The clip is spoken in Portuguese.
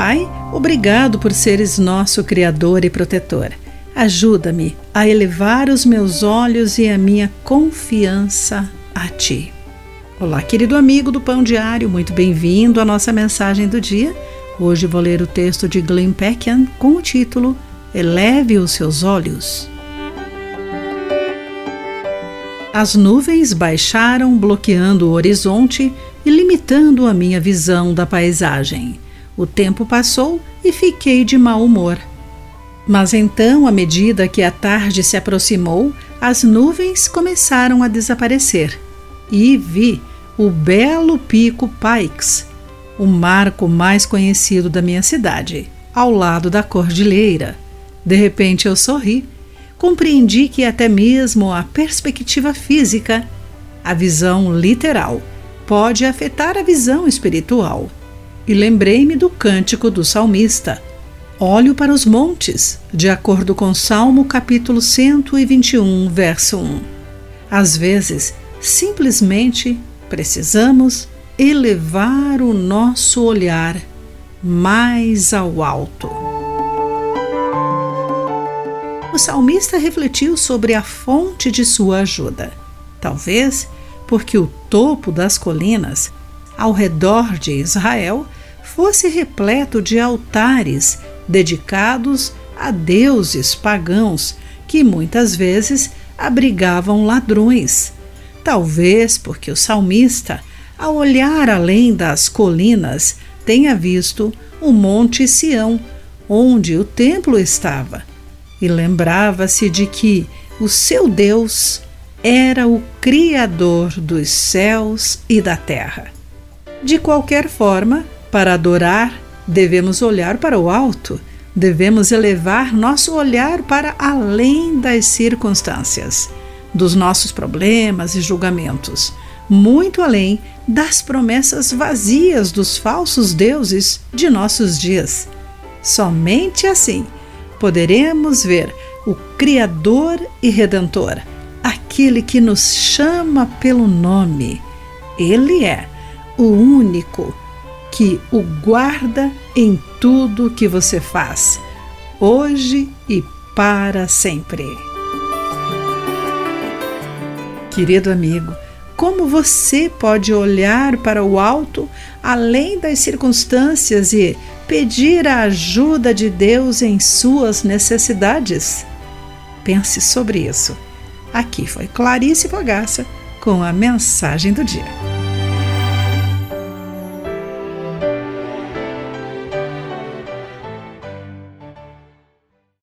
Pai, obrigado por seres nosso Criador e protetor. Ajuda-me a elevar os meus olhos e a minha confiança a Ti. Olá, querido amigo do Pão Diário, muito bem-vindo à nossa mensagem do dia. Hoje vou ler o texto de Glenn Peckham com o título Eleve os seus olhos. As nuvens baixaram, bloqueando o horizonte e limitando a minha visão da paisagem. O tempo passou e fiquei de mau humor. Mas então, à medida que a tarde se aproximou, as nuvens começaram a desaparecer e vi o belo Pico Pikes, o marco mais conhecido da minha cidade, ao lado da cordilheira. De repente eu sorri. Compreendi que até mesmo a perspectiva física, a visão literal, pode afetar a visão espiritual. E lembrei-me do cântico do salmista Olho para os montes, de acordo com Salmo capítulo 121, verso 1. Às vezes, simplesmente precisamos elevar o nosso olhar mais ao alto. O salmista refletiu sobre a fonte de sua ajuda. Talvez porque o topo das colinas ao redor de Israel fosse repleto de altares dedicados a deuses pagãos que muitas vezes abrigavam ladrões. Talvez porque o salmista, ao olhar além das colinas, tenha visto o Monte Sião, onde o templo estava, e lembrava-se de que o seu Deus era o Criador dos céus e da terra. De qualquer forma, para adorar, devemos olhar para o alto, devemos elevar nosso olhar para além das circunstâncias, dos nossos problemas e julgamentos, muito além das promessas vazias dos falsos deuses de nossos dias. Somente assim poderemos ver o Criador e Redentor, aquele que nos chama pelo nome. Ele é o único que o guarda em tudo que você faz, hoje e para sempre. Querido amigo, como você pode olhar para o alto além das circunstâncias e pedir a ajuda de Deus em suas necessidades? Pense sobre isso. Aqui foi Clarice Fogaça com a mensagem do dia.